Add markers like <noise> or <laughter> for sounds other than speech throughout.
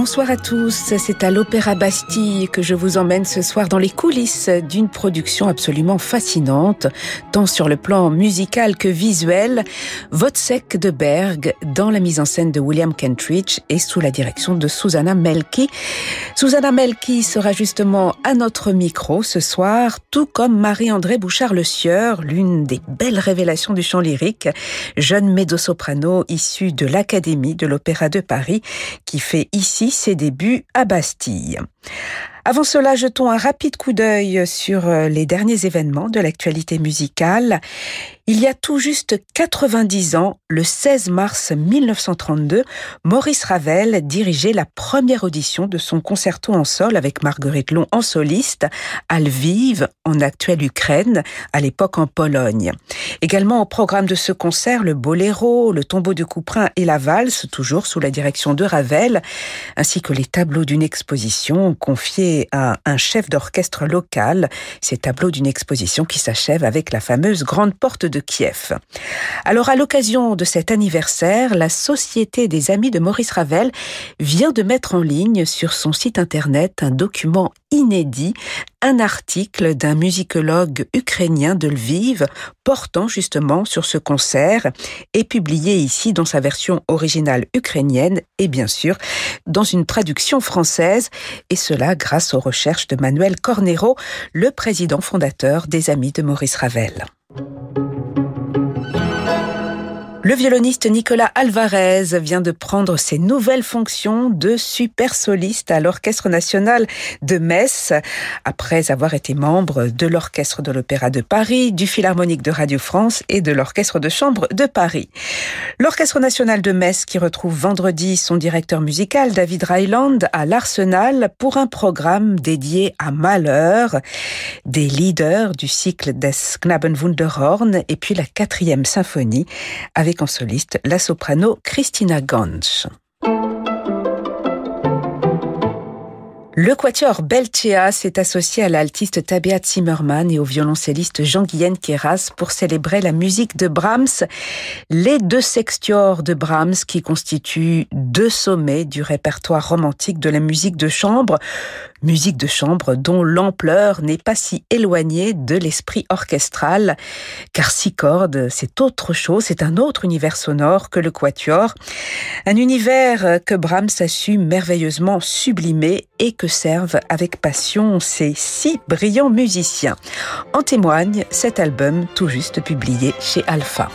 Bonsoir à tous, c'est à l'Opéra Bastille que je vous emmène ce soir dans les coulisses d'une production absolument fascinante, tant sur le plan musical que visuel, Vodsek de Berg, dans la mise en scène de William Kentridge et sous la direction de Susanna Melki. Susanna Melki sera justement à notre micro ce soir, tout comme Marie-André Bouchard-Le Sieur, l'une des belles révélations du chant lyrique, jeune médo-soprano issue de l'Académie de l'Opéra de Paris, qui fait ici ses débuts à Bastille. Avant cela, jetons un rapide coup d'œil sur euh, les derniers événements de l'actualité musicale. Il y a tout juste 90 ans, le 16 mars 1932, Maurice Ravel dirigeait la première audition de son concerto en sol avec Marguerite Long en soliste à Lviv, en actuelle Ukraine, à l'époque en Pologne. Également au programme de ce concert, le boléro, le tombeau de Couperin et la valse, toujours sous la direction de Ravel, ainsi que les tableaux d'une exposition confiée à un chef d'orchestre local, ces tableaux d'une exposition qui s'achève avec la fameuse grande porte de Kiev. Alors à l'occasion de cet anniversaire, la Société des Amis de Maurice Ravel vient de mettre en ligne sur son site internet un document inédit, un article d'un musicologue ukrainien de Lviv portant justement sur ce concert et publié ici dans sa version originale ukrainienne et bien sûr dans une traduction française et cela grâce aux recherches de Manuel Cornero, le président fondateur des Amis de Maurice Ravel. Le violoniste Nicolas Alvarez vient de prendre ses nouvelles fonctions de super soliste à l'Orchestre national de Metz, après avoir été membre de l'Orchestre de l'Opéra de Paris, du Philharmonique de Radio France et de l'Orchestre de Chambre de Paris. L'Orchestre national de Metz qui retrouve vendredi son directeur musical David Ryland à l'Arsenal pour un programme dédié à Malheur, des leaders du cycle des Knabenwunderhorn et puis la quatrième symphonie avec la soprano Christina Gansch. Le quatuor Belchea s'est associé à l'altiste Tabea Zimmermann et au violoncelliste Jean-Guyen Keras pour célébrer la musique de Brahms, les deux sextiors de Brahms qui constituent deux sommets du répertoire romantique de la musique de chambre, musique de chambre dont l'ampleur n'est pas si éloignée de l'esprit orchestral, car six cordes, c'est autre chose, c'est un autre univers sonore que le quatuor, un univers que Brahms a su merveilleusement sublimer et que servent avec passion ces six brillants musiciens. En témoigne cet album tout juste publié chez Alpha.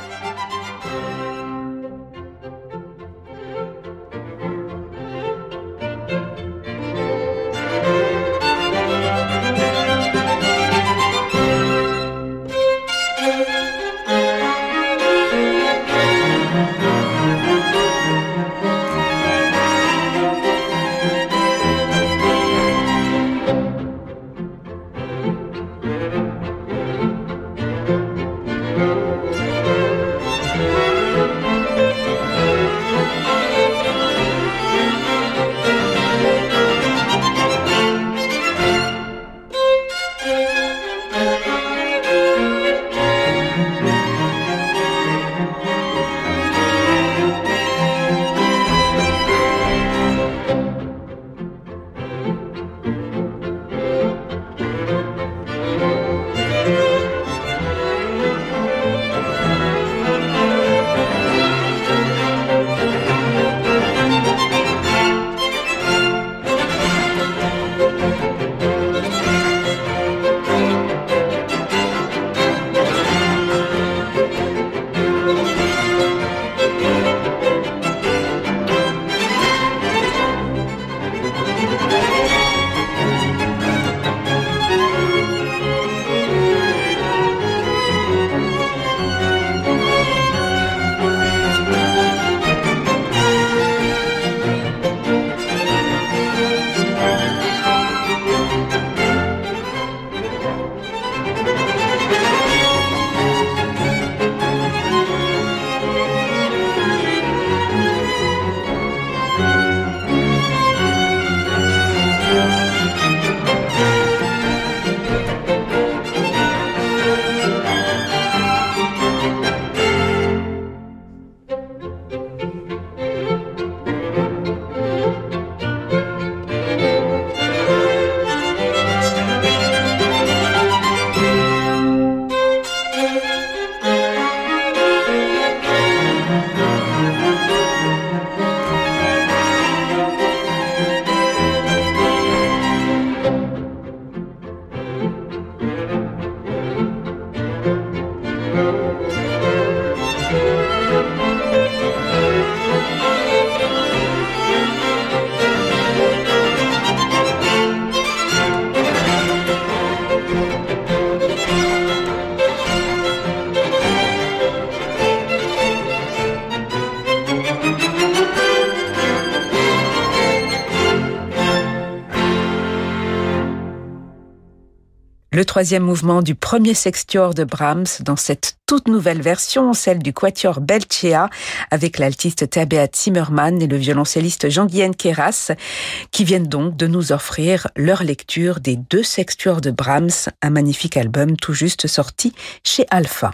Le troisième mouvement du premier sextuor de Brahms dans cette toute nouvelle version, celle du quatuor Belchea, avec l'altiste Tabea Zimmermann et le violoncelliste Jean-Guyen Keras, qui viennent donc de nous offrir leur lecture des deux sextuors de Brahms, un magnifique album tout juste sorti chez Alpha.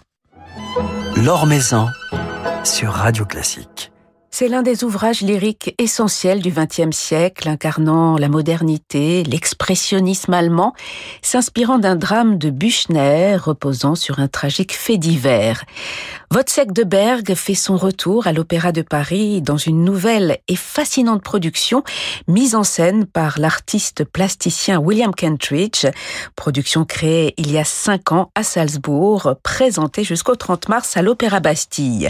Sur Radio Classique. C'est l'un des ouvrages lyriques essentiels du XXe siècle, incarnant la modernité, l'expressionnisme allemand, s'inspirant d'un drame de Büchner reposant sur un tragique fait divers. Wozzeck de Berg fait son retour à l'Opéra de Paris dans une nouvelle et fascinante production mise en scène par l'artiste plasticien William Kentridge, production créée il y a cinq ans à Salzbourg, présentée jusqu'au 30 mars à l'Opéra Bastille.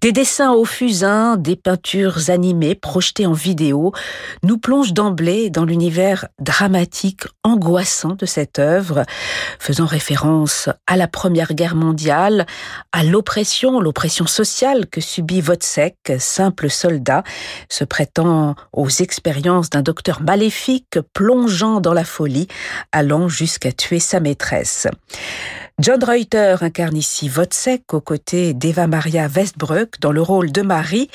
Des dessins au fusain, des peintures animées projetées en vidéo nous plongent d'emblée dans l'univers dramatique angoissant de cette œuvre, faisant référence à la Première Guerre mondiale, à l'oppression, l'oppression sociale que subit Votsek, simple soldat, se prêtant aux expériences d'un docteur maléfique plongeant dans la folie, allant jusqu'à tuer sa maîtresse. John Reuter incarne ici Votsek aux côtés d'Eva Maria Westbroek dans le rôle de Marie.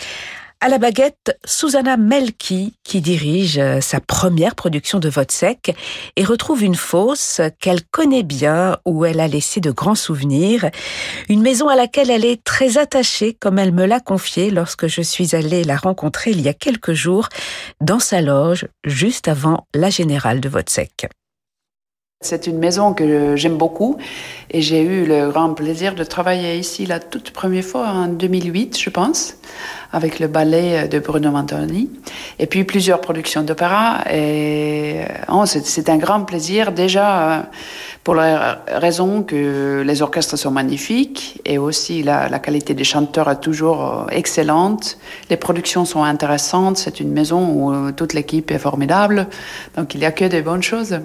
À la baguette, Susanna Melki, qui dirige euh, sa première production de Votsek et retrouve une fosse qu'elle connaît bien, où elle a laissé de grands souvenirs. Une maison à laquelle elle est très attachée, comme elle me l'a confié lorsque je suis allée la rencontrer il y a quelques jours dans sa loge, juste avant la générale de Votsek. C'est une maison que j'aime beaucoup et j'ai eu le grand plaisir de travailler ici la toute première fois en 2008, je pense, avec le ballet de Bruno Mantoni et puis plusieurs productions d'opéra. Et oh, c'est un grand plaisir déjà pour la raison que les orchestres sont magnifiques et aussi la, la qualité des chanteurs est toujours excellente. Les productions sont intéressantes. C'est une maison où toute l'équipe est formidable. Donc il n'y a que des bonnes choses.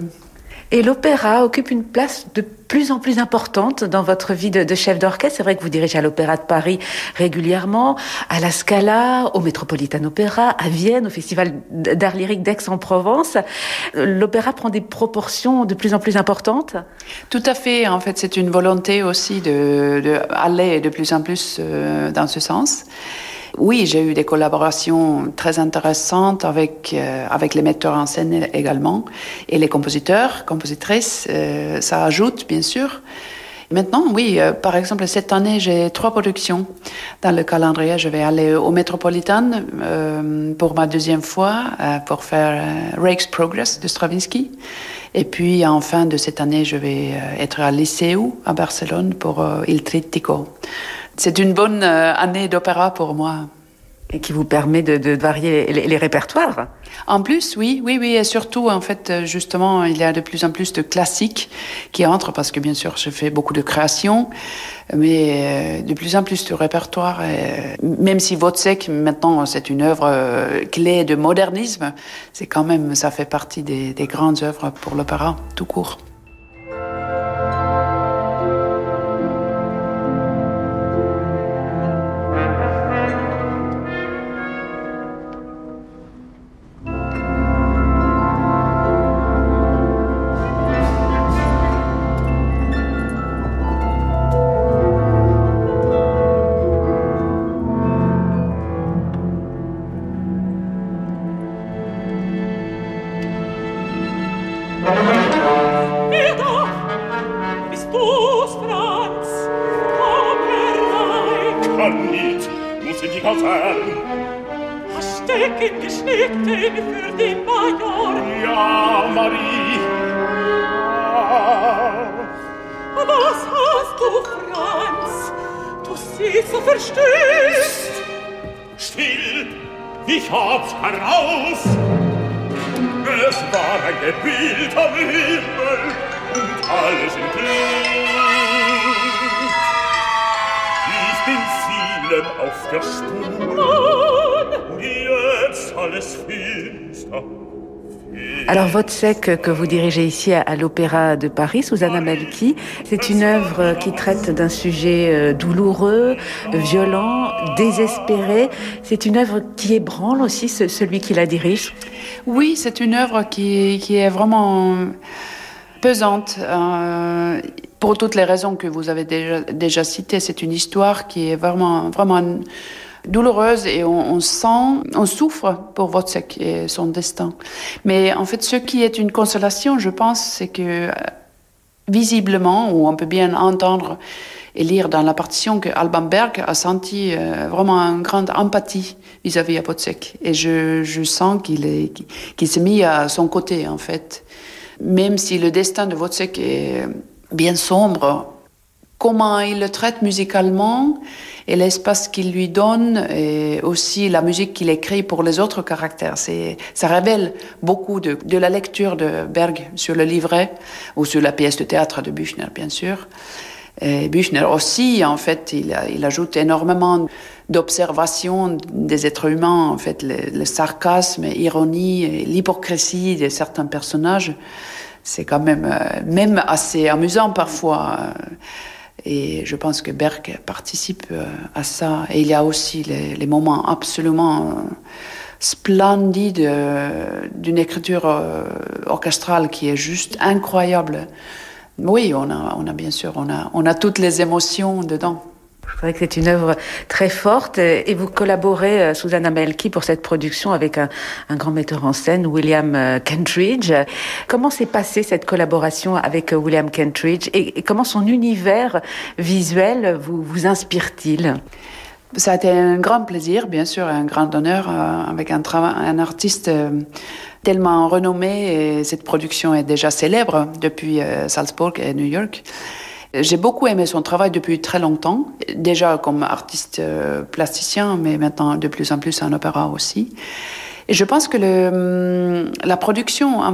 Et l'opéra occupe une place de plus en plus importante dans votre vie de, chef d'orchestre. C'est vrai que vous dirigez à l'Opéra de Paris régulièrement, à la Scala, au Metropolitan Opera, à Vienne, au Festival d'art lyrique d'Aix-en-Provence. L'opéra prend des proportions de plus en plus importantes Tout à fait. En fait, c'est une volonté aussi d'aller de, de plus en plus euh, dans ce sens. Oui, j'ai eu des collaborations très intéressantes avec, euh, avec les metteurs en scène également et les compositeurs, compositrices. Euh, ça ajoute, bien sûr. Maintenant, oui, euh, par exemple, cette année, j'ai trois productions dans le calendrier. Je vais aller au Metropolitan pour ma deuxième fois pour faire Rake's Progress de Stravinsky. Et puis, en fin de cette année, je vais être à Liceu, à Barcelone, pour Il Trittico c'est une bonne euh, année d'opéra pour moi. Et qui vous permet de, varier les, répertoires En plus, oui, oui, oui, et surtout, en fait, euh, justement, il y a de plus en plus de classiques qui entrent, parce que bien sûr, je fais beaucoup de créations, mais euh, de plus en plus de répertoire. même si Votsek, maintenant, c'est une œuvre clé de modernisme, c'est quand même, ça fait partie des grandes œuvres pour l'opéra, tout court. Alors, votre sec que vous dirigez ici à, l'Opéra de Paris, Susanna Melki, c'est une œuvre qui traite d'un sujet euh, douloureux, violent, désespéré. C'est une œuvre qui ébranle aussi celui qui la dirige? Oui, c'est une œuvre qui, qui est vraiment pesante. Euh, pour toutes les raisons que vous avez déjà, citées, c'est une histoire qui est vraiment, vraiment douloureuse et on, sent, on souffre pour Wozzeck et son destin. Mais en fait, ce qui est une consolation, je pense, c'est que euh, visiblement, ou on peut bien entendre et lire dans la partition que Alban Berg a senti euh, vraiment une grande empathie vis-à-vis de Wozzeck. Et je, je sens qu'il est, qu'il s'est mis à son côté, en fait. Même si le destin de Wozzeck est bien sombre, comment il le traite musicalement et l'espace qu'il lui donne et aussi la musique qu'il écrit pour les autres caractères. Ça révèle beaucoup de, de, la lecture de Berg sur le livret ou sur la pièce de théâtre de Büchner, bien sûr. Et Büchner aussi, en fait, il, ajoute énormément d'observation des êtres humains, en fait, le, sarcasme, l'ironie, l'hypocrisie de certains personnages. C'est quand même, euh, même assez amusant parfois. Et je pense que Berg participe euh, à ça. Et il y a aussi les, moments absolument euh, splendides euh, d'une écriture orchestrale qui est juste incroyable. Oui, on a, bien sûr, on a, on a toutes les émotions dedans. Je crois que c'est une œuvre très forte et vous collaborez, euh, Susanna Melki, pour cette production avec un, grand metteur en scène, William euh, Kentridge. Comment s'est passée cette collaboration avec euh, William Kentridge? Et, comment son univers visuel vous inspire-t-il? Ça a été un grand plaisir, bien sûr, un grand honneur avec un, un artiste tellement renommé et cette production est déjà célèbre depuis Salzburg et New York. J'ai beaucoup aimé son travail depuis très longtemps, déjà comme artiste euh, plasticien, mais maintenant de plus en plus en opéra aussi. Et je pense que le, hum, la production, en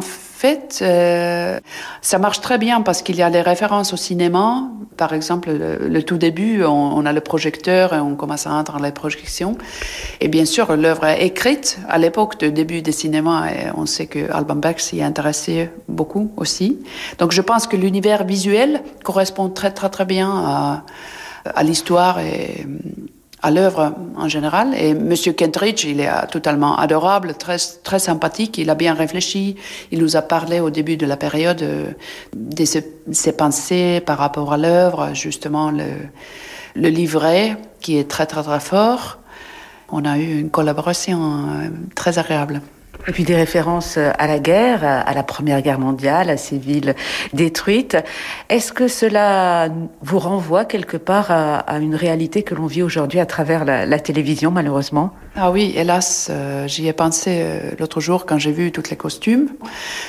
euh, ça marche très bien parce qu'il y a les références au cinéma. Par exemple, le, tout début, on, a le projecteur et on commence à entendre les projections. Et bien sûr, l'œuvre est écrite à l'époque de début des cinémas et on sait que Alban Berg s'y intéressait beaucoup aussi. Donc je pense que l'univers visuel correspond très très très bien à, à l'histoire et à l'œuvre en général. Et Monsieur Kentridge, il est totalement adorable, très, très sympathique, il a bien réfléchi, il nous a parlé au début de la période euh, de ses, pensées par rapport à l'œuvre, justement le, livret qui est très très très fort. On a eu une collaboration euh, très agréable. Et puis des références à la guerre, à la Première Guerre mondiale, à ces villes détruites. Est-ce que cela vous renvoie quelque part à, une réalité que l'on vit aujourd'hui à travers la, télévision, malheureusement? Ah oui, hélas, euh, j'y ai pensé euh, l'autre jour quand j'ai vu tous les costumes.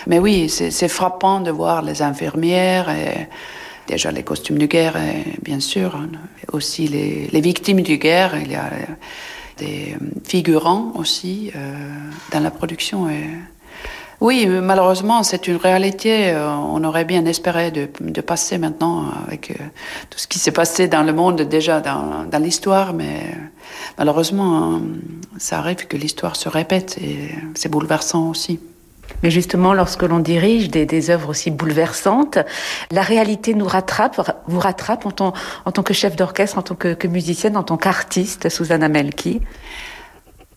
Mais oui, c'est frappant de voir les infirmières déjà les costumes de guerre, bien sûr, hein, aussi les, victimes de guerre. Des figurants aussi euh, dans la production. Et... Oui, malheureusement, c'est une réalité. Euh, on aurait bien espéré de, passer maintenant avec euh, tout ce qui s'est passé dans le monde déjà dans, dans l'histoire, mais malheureusement, ça arrive que l'histoire se répète et c'est bouleversant aussi. Mais justement, lorsque l'on dirige des, des, œuvres aussi bouleversantes, la réalité nous rattrape, vous rattrape en tant, en tant que chef d'orchestre, en tant que, que, musicienne, en tant qu'artiste, Susanna Melki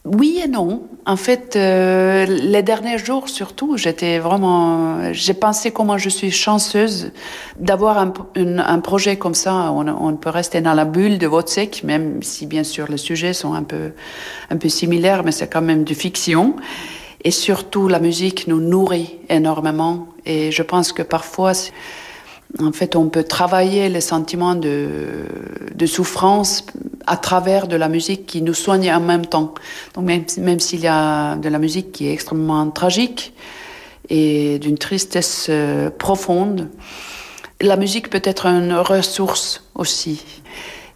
oui et non. En fait, euh, les derniers jours surtout, j'étais vraiment, j'ai pensé comment je suis chanceuse d'avoir un, un, projet comme ça. On, on, peut rester dans la bulle de Wozzeck, même si bien sûr les sujets sont un peu, un peu similaires, mais c'est quand même de fiction. Et surtout, la musique nous nourrit énormément. Et je pense que parfois, en fait, on peut travailler les sentiments de, de souffrance à travers de la musique qui nous soigne en même temps. Donc même, même s'il y a de la musique qui est extrêmement tragique et d'une tristesse euh, profonde, la musique peut être une ressource aussi.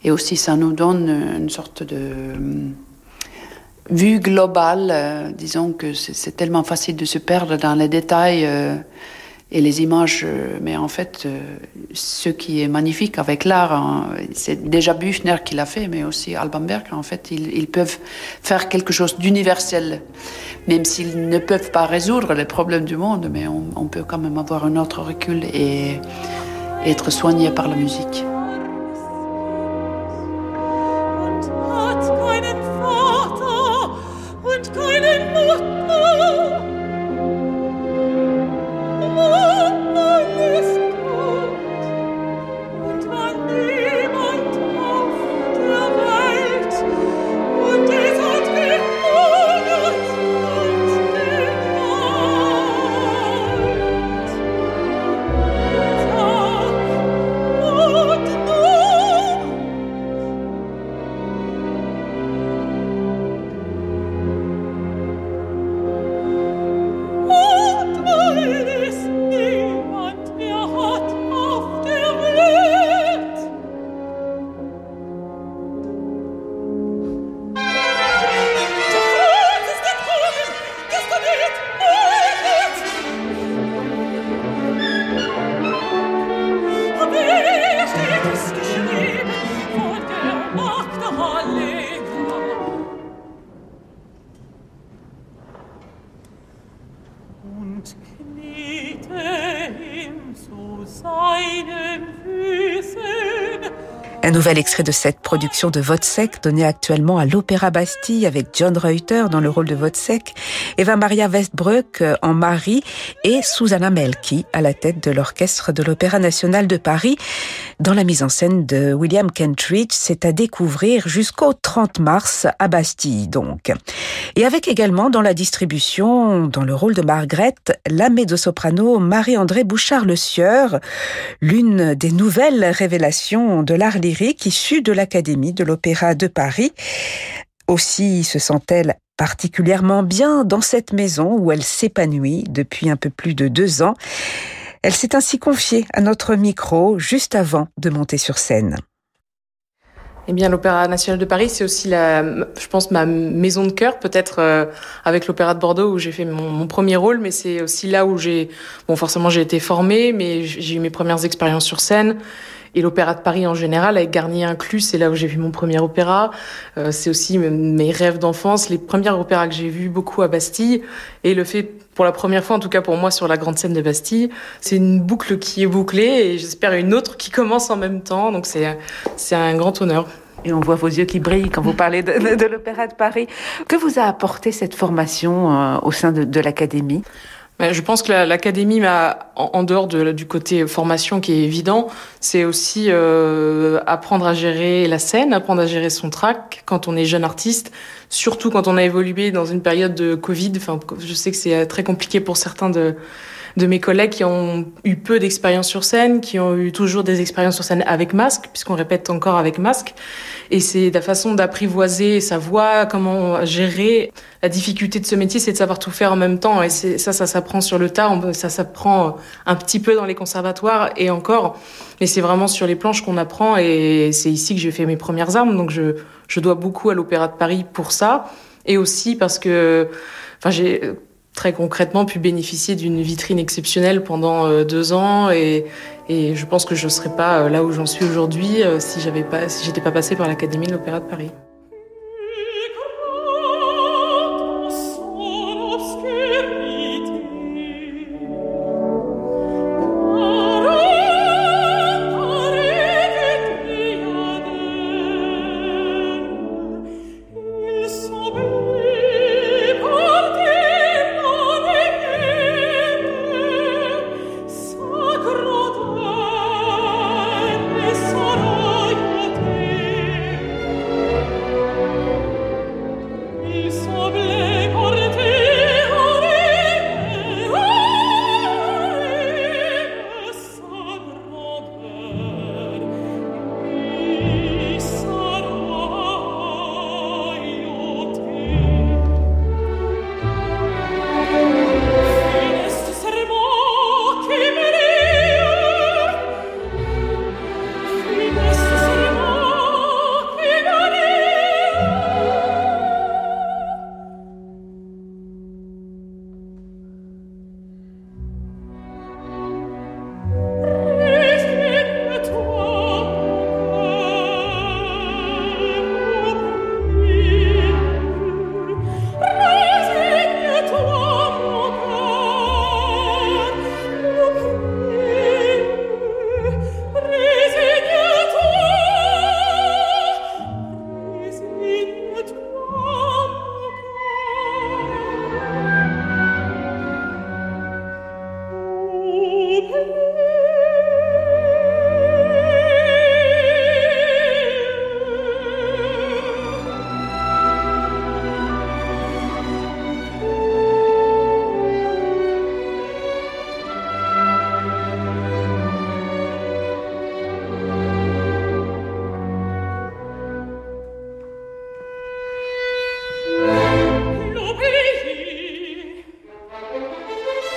Et aussi, ça nous donne une sorte de vue globale, euh, disons que c'est tellement facile de se perdre dans les détails euh, et les images, euh, mais en fait, ce qui est magnifique avec l'art, hein, c'est déjà Büchner qui l'a fait, mais aussi Alban Berg, en fait, ils, peuvent faire quelque chose d'universel, même s'ils ne peuvent pas résoudre les problèmes du monde, mais on, on peut quand même avoir un autre recul et être soigné par la musique. Nouvel extrait de cette production de Vodsek donné actuellement à l'Opéra Bastille avec John Reuter dans le rôle de Vodsek, Eva Maria Westbroek en Marie et Susanna Melki à la tête de l'orchestre de l'Opéra National de Paris dans la mise en scène de William Kentridge. C'est à découvrir jusqu'au 30 mars à Bastille donc. Et avec également dans la distribution, dans le rôle de Margaret, la mezzo-soprano Marie-André Bouchard-Le Sieur, l'une des nouvelles révélations de l'art lyrique issue de l'Académie de l'Opéra de Paris. Aussi se sent-elle particulièrement bien dans cette maison où elle s'épanouit depuis un peu plus de deux ans. Elle s'est ainsi confiée à notre micro juste avant de monter sur scène. Eh bien, l'Opéra national de Paris, c'est aussi je pense, ma maison de cœur, peut-être euh, avec l'Opéra de Bordeaux où j'ai fait mon, mon, premier rôle, mais c'est aussi là où j'ai, bon, forcément, j'ai été formée, mais j'ai eu mes premières expériences sur scène. Et l'Opéra de Paris en général, avec Garnier inclus, c'est là où j'ai vu mon premier opéra. Euh, c'est aussi mes rêves d'enfance, les premiers opéras que j'ai vus beaucoup à Bastille. Et le fait, pour la première fois, en tout cas pour moi, sur la grande scène de Bastille, c'est une boucle qui est bouclée et j'espère une autre qui commence en même temps. Donc c'est, un grand honneur. Et on voit vos yeux qui brillent quand vous parlez de, l'Opéra de Paris. Que vous a apporté cette formation euh, au sein de l'Académie? Je pense que l'académie m'a, en dehors de, du côté formation qui est évident, c'est aussi euh, apprendre à gérer la scène, apprendre à gérer son track quand on est jeune artiste, surtout quand on a évolué dans une période de Covid. Enfin, je sais que c'est très compliqué pour certains de de mes collègues qui ont eu peu d'expérience sur scène, qui ont eu toujours des expériences sur scène avec masque, puisqu'on répète encore avec masque. Et c'est la façon d'apprivoiser sa voix, comment gérer la difficulté de ce métier, c'est de savoir tout faire en même temps. Et ça, ça s'apprend sur le tas, ça s'apprend un petit peu dans les conservatoires et encore. Mais c'est vraiment sur les planches qu'on apprend et c'est ici que j'ai fait mes premières armes. Donc je, je dois beaucoup à l'Opéra de Paris pour ça. Et aussi parce que, enfin, j'ai, très concrètement pu bénéficier d'une vitrine exceptionnelle pendant euh, deux ans et, je pense que je ne serais pas euh, là où j'en suis aujourd'hui euh, si j'avais pas j'étais pas passée par l'Académie de l'Opéra de Paris.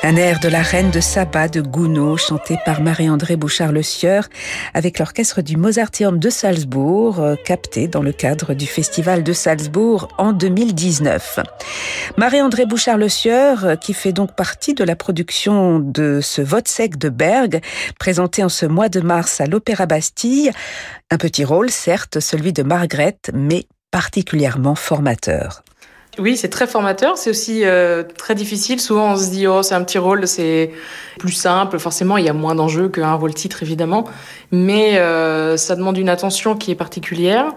Un air de la reine de Saba de Gounod, chanté par Marie-André Bouchard-Le Sieur, avec l'orchestre du Mozarteum de Salzbourg, euh, capté dans le cadre du Festival de Salzbourg en 2019. Marie-André Bouchard-Le Sieur, euh, qui fait donc partie de la production de ce vote de Berg, présenté en ce mois de mars à l'Opéra Bastille. Un petit rôle, certes, celui de Margrethe, mais particulièrement formateur. Oui, c'est très formateur. C'est aussi euh, très difficile. Souvent, on se dit, oh, c'est un petit rôle, c'est plus simple. Forcément, il y a moins d'enjeux qu'un rôle titre, évidemment. Mais euh, ça demande une attention qui est particulière.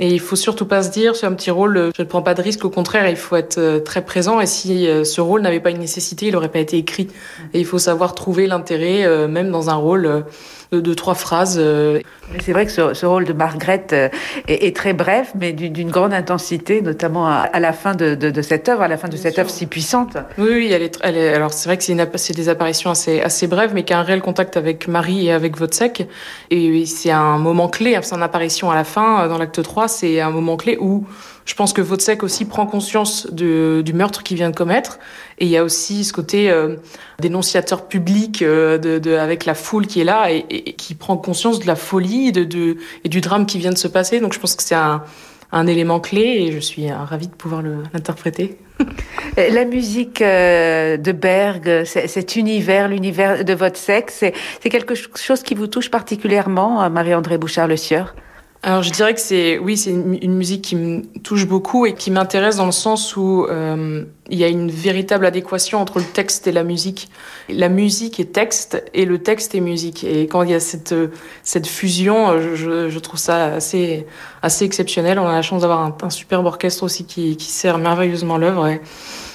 Et il faut surtout pas se dire, c'est un petit rôle, je ne prends pas de risque. Au contraire, il faut être euh, très présent. Et si ce rôle n'avait pas une nécessité, il n'aurait pas été écrit. Et il faut savoir trouver l'intérêt, même dans un rôle de, trois phrases. Euh. C'est vrai que ce, rôle de Margaret euh, est, très bref, mais d'une grande intensité, notamment à, la fin de, cette œuvre, à la fin de cette œuvre si puissante. Oui, oui, elle est, elle est alors c'est vrai que c'est des apparitions assez, assez brèves, mais qui a un réel contact avec Marie et avec Vodsec. Et c'est un moment clé, son apparition à la fin, dans l'acte 3, c'est un moment clé où je pense que Vodsec aussi prend conscience du meurtre qu'il vient de commettre. Et il y a aussi ce côté euh, dénonciateur public euh, avec la foule qui est là et, qui prend conscience de la folie et du drame qui vient de se passer. Donc je pense que c'est un, élément clé et je suis euh, ravie de pouvoir l'interpréter. <laughs> La musique de Berg, cet univers, l'univers de votre c'est quelque chose qui vous touche particulièrement, Marie-André Bouchard-Le Sieur alors je dirais que c'est oui c'est une, musique qui me touche beaucoup et qui m'intéresse dans le sens où euh, il y a une véritable adéquation entre le texte et la musique. La musique est texte et le texte est musique. Et quand il y a cette cette fusion, je, je trouve ça assez assez exceptionnel. On a la chance d'avoir un, superbe orchestre aussi qui, qui sert merveilleusement l'œuvre. Et,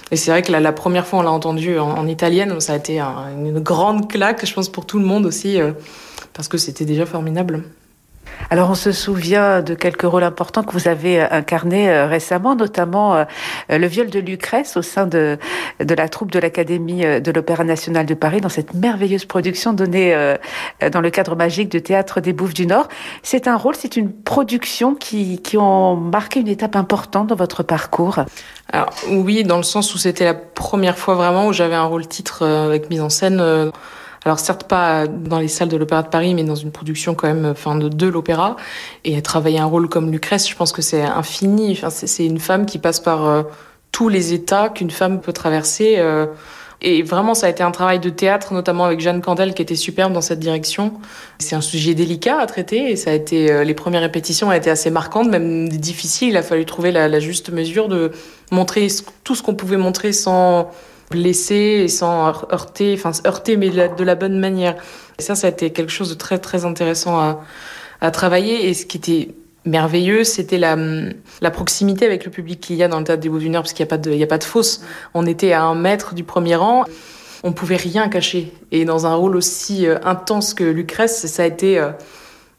et c'est vrai que la, la, première fois on l'a entendu en, en, italienne, ça a été une grande claque, je pense pour tout le monde aussi, euh, parce que c'était déjà formidable. Alors on se souvient de quelques rôles importants que vous avez euh, incarnés euh, récemment, notamment euh, le viol de Lucrèce au sein de, de la troupe de l'Académie de l'Opéra national de Paris dans cette merveilleuse production donnée dans le cadre magique de Théâtre des Bouffes du Nord. C'est un rôle, c'est une production qui, qui ont marqué une étape importante dans votre parcours. Alors oui, dans le sens où c'était la première fois vraiment où j'avais un rôle titre avec mise en scène alors certes pas dans les salles de l'Opéra de Paris, mais dans une production quand même, enfin de, l'opéra. Et travailler un rôle comme Lucrèce, je pense que c'est infini. Enfin, c'est une femme qui passe par euh, tous les états qu'une femme peut traverser. Euh, et vraiment, ça a été un travail de théâtre, notamment avec Jeanne Candel, qui était superbe dans cette direction. C'est un sujet délicat à traiter, et ça a été euh, les premières répétitions ont été assez marquantes, même difficiles. Il a fallu trouver la juste mesure de montrer tout ce qu'on pouvait montrer sans blessé et sans heurter, enfin heurter mais de la, bonne manière. Et ça, ça a été quelque chose de très très intéressant à, à travailler. Et ce qui était merveilleux, c'était la, la proximité avec le public qu'il y a dans le théâtre des Beaux du parce qu'il n'y a pas de, il y a pas de fosse. On était à un mètre du premier rang. On pouvait rien cacher. Et dans un rôle aussi euh, intense que Lucrèce, ça a été, euh,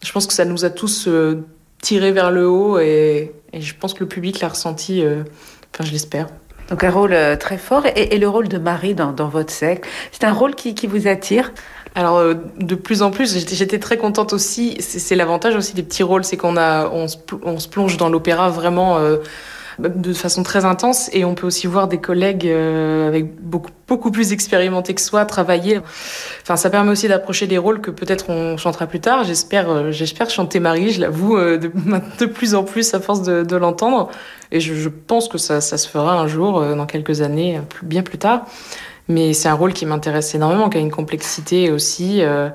je pense que ça nous a tous euh, tirés vers le haut et je pense que le public l'a ressenti, enfin je l'espère. Donc un rôle euh, très fort. Et, le rôle de Marie dans, votre secte, c'est un rôle qui, vous attire? Alors euh, de plus en plus, j'étais très contente aussi. C'est l'avantage aussi des petits rôles, c'est qu'on a, on se, plonge dans l'opéra vraiment euh, de façon très intense et on peut aussi voir des collègues avec beaucoup beaucoup plus expérimentés que soi travailler. Enfin, ça permet aussi d'approcher des rôles que peut-être on chantera plus tard. J'espère, j'espère chanter Marie. Je l'avoue de, <laughs> de, plus en plus à force de, l'entendre. Et je, pense que ça, se fera un jour, euh, dans quelques années, bien plus tard. Mais c'est un rôle qui m'intéresse énormément, qui a une complexité aussi. Euh,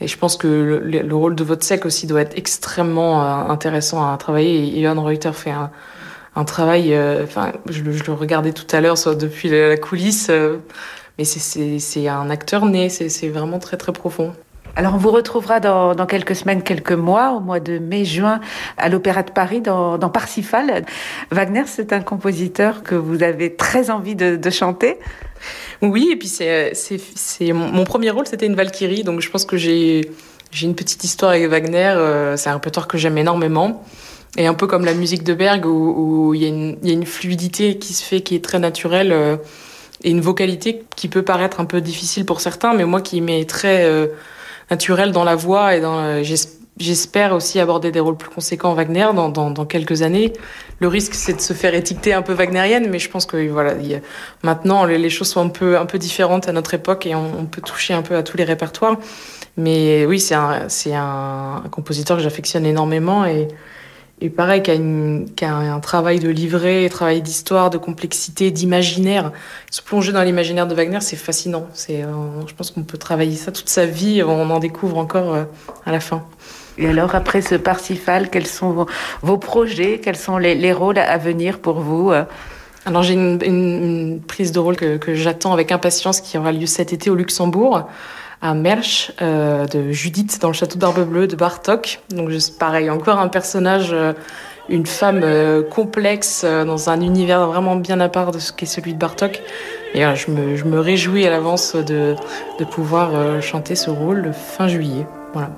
et je pense que le, le rôle de votre sec aussi doit être extrêmement euh, intéressant à travailler. Et Reuter fait un, un travail. Enfin, je, je, le regardais tout à l'heure, soit depuis la, coulisse. mais c'est un acteur né. C'est vraiment très très profond. Alors on vous retrouvera dans, dans, quelques semaines, quelques mois, au mois de mai-juin, à l'Opéra de Paris, dans, dans Parsifal. Wagner, c'est un compositeur que vous avez très envie de, de chanter. Oui, et puis c'est mon premier rôle, c'était une Valkyrie, donc je pense que j'ai j'ai une petite histoire avec Wagner. Euh, c'est un répertoire que j'aime énormément. Et un peu comme la musique de Berg, où, il, y a y a une fluidité qui se fait, qui est très naturelle, euh, et une vocalité qui peut paraître un peu difficile pour certains, mais moi qui m'est très euh, naturel dans la voix et dans euh, j'espère aussi aborder des rôles plus conséquents en Wagner dans, dans, dans quelques années. Le risque, c'est de se faire étiqueter un peu wagnerienne, mais je pense que voilà, maintenant les, choses sont un peu un peu différentes à notre époque et on, peut toucher un peu à tous les répertoires. Mais oui, c'est un c'est un, un, compositeur que j'affectionne énormément et et pareil, qui a, une, qui a un, travail de livret, un travail d'histoire, de complexité, d'imaginaire. Se plonger dans l'imaginaire de Wagner, c'est fascinant. C'est, euh, je pense qu'on peut travailler ça toute sa vie, on en découvre encore euh, à la fin. Et alors, après ce Parsifal, quels sont vos, vos projets? Quels sont les, les, rôles à venir pour vous Alors j'ai une, prise de rôle que, j'attends avec impatience qui aura lieu cet été au Luxembourg à Mersch euh, de Judith dans le château d'Arbe Bleu de Bartok. Donc pareil, encore un personnage, euh, une femme euh, complexe dans un univers vraiment bien à part de ce qu'est celui de Bartok. Et je, me, je, me, réjouis à l'avance de, de pouvoir chanter ce rôle fin juillet. Voilà.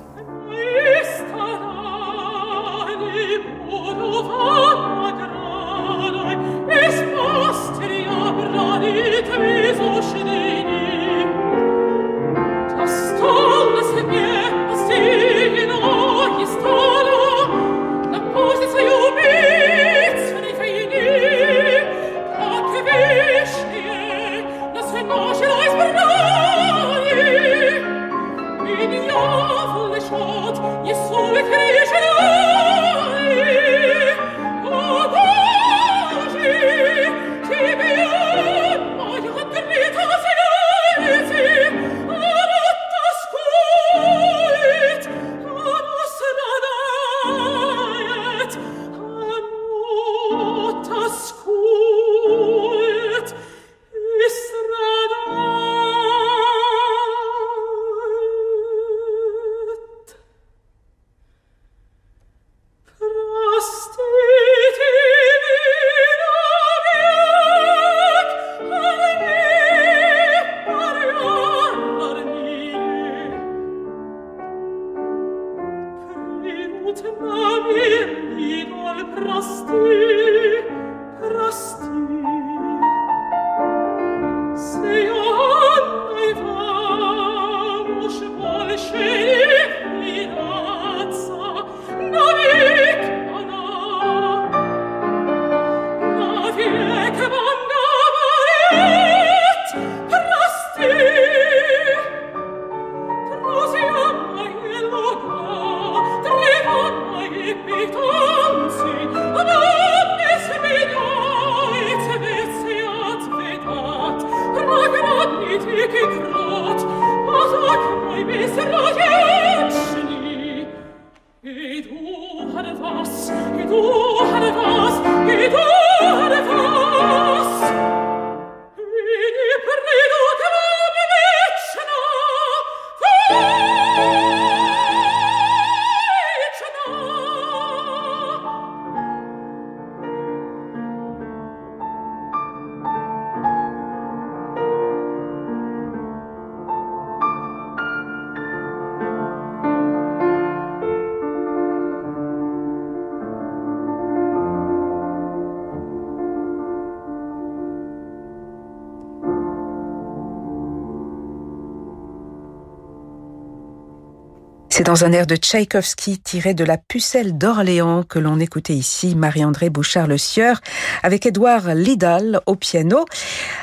Dans un air de Tchaïkovski tiré de la pucelle d'Orléans que l'on écoutait ici Marie-André Bouchard-Le Sieur avec Édouard Lidal au piano.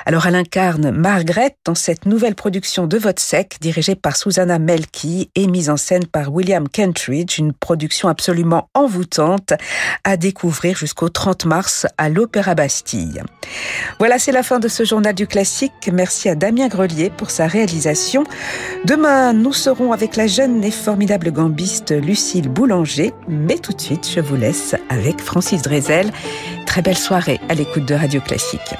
Alors elle incarne Margaret dans cette nouvelle production de Vodsec dirigée par Susanna Melki et mise en scène par William Kentridge, une production absolument envoûtante à découvrir jusqu'au 30 mars à l'Opéra Bastille. Voilà, c'est la fin de ce journal du classique. Merci à Damien Grelier pour sa réalisation. Demain, nous serons avec la jeune et gambiste Lucille Boulanger. Mais tout de suite, je vous laisse avec Francis Drezel. Très belle soirée à l'écoute de Radio Classique.